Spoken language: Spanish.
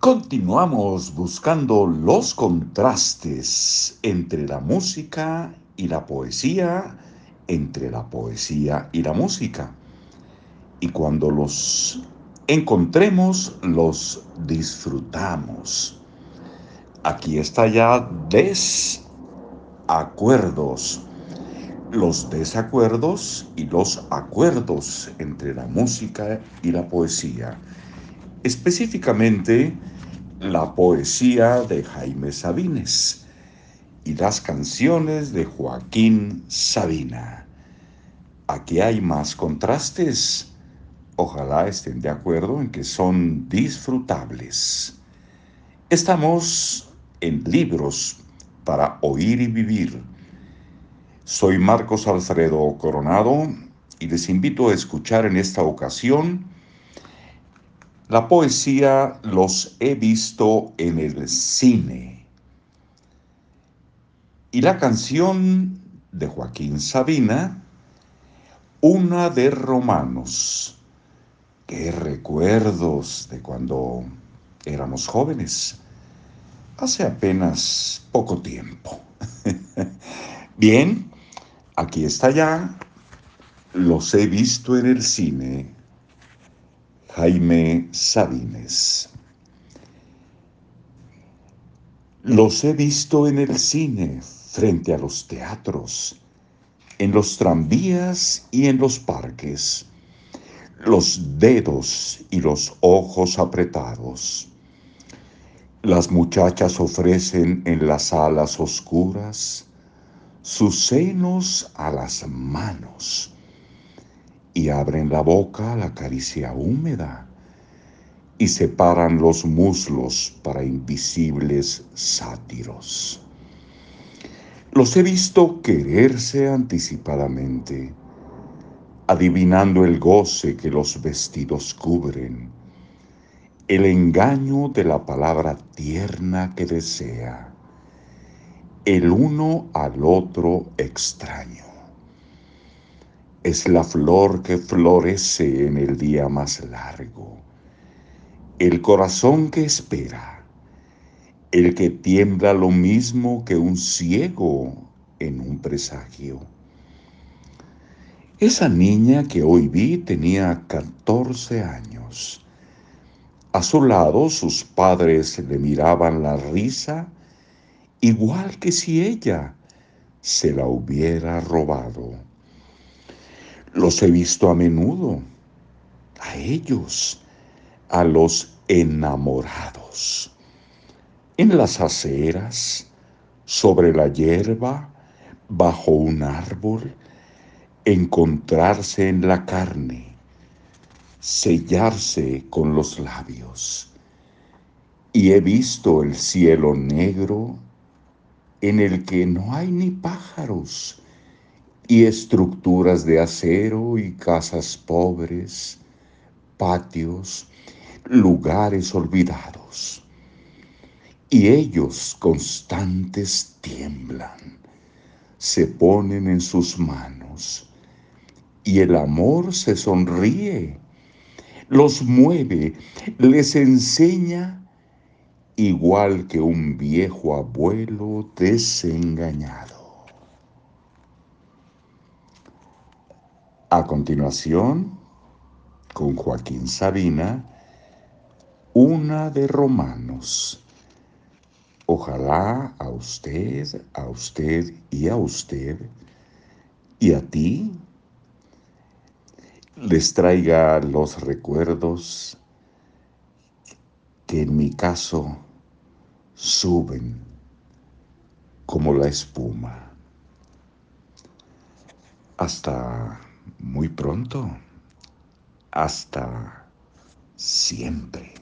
Continuamos buscando los contrastes entre la música y la poesía, entre la poesía y la música. Y cuando los encontremos, los disfrutamos. Aquí está ya desacuerdos. Los desacuerdos y los acuerdos entre la música y la poesía. Específicamente, la poesía de Jaime Sabines y las canciones de Joaquín Sabina. Aquí hay más contrastes. Ojalá estén de acuerdo en que son disfrutables. Estamos en libros para oír y vivir. Soy Marcos Alfredo Coronado y les invito a escuchar en esta ocasión la poesía los he visto en el cine. Y la canción de Joaquín Sabina, una de Romanos. Qué recuerdos de cuando éramos jóvenes, hace apenas poco tiempo. Bien, aquí está ya, los he visto en el cine Jaime Sabines. Los he visto en el cine, frente a los teatros, en los tranvías y en los parques, los dedos y los ojos apretados. Las muchachas ofrecen en las salas oscuras sus senos a las manos y abren la boca a la caricia húmeda y separan los muslos para invisibles sátiros. Los he visto quererse anticipadamente, adivinando el goce que los vestidos cubren, el engaño de la palabra tierna que desea, el uno al otro extraño es la flor que florece en el día más largo, el corazón que espera, el que tiembla lo mismo que un ciego en un presagio. Esa niña que hoy vi tenía 14 años. A su lado sus padres le miraban la risa igual que si ella se la hubiera robado. Los he visto a menudo, a ellos, a los enamorados, en las aceras, sobre la hierba, bajo un árbol, encontrarse en la carne, sellarse con los labios. Y he visto el cielo negro en el que no hay ni pájaros, y estructuras de acero y casas pobres, patios, lugares olvidados. Y ellos constantes tiemblan, se ponen en sus manos, y el amor se sonríe, los mueve, les enseña, igual que un viejo abuelo desengañado. A continuación, con Joaquín Sabina, una de Romanos. Ojalá a usted, a usted y a usted y a ti les traiga los recuerdos que en mi caso suben como la espuma. Hasta muy pronto. Hasta siempre.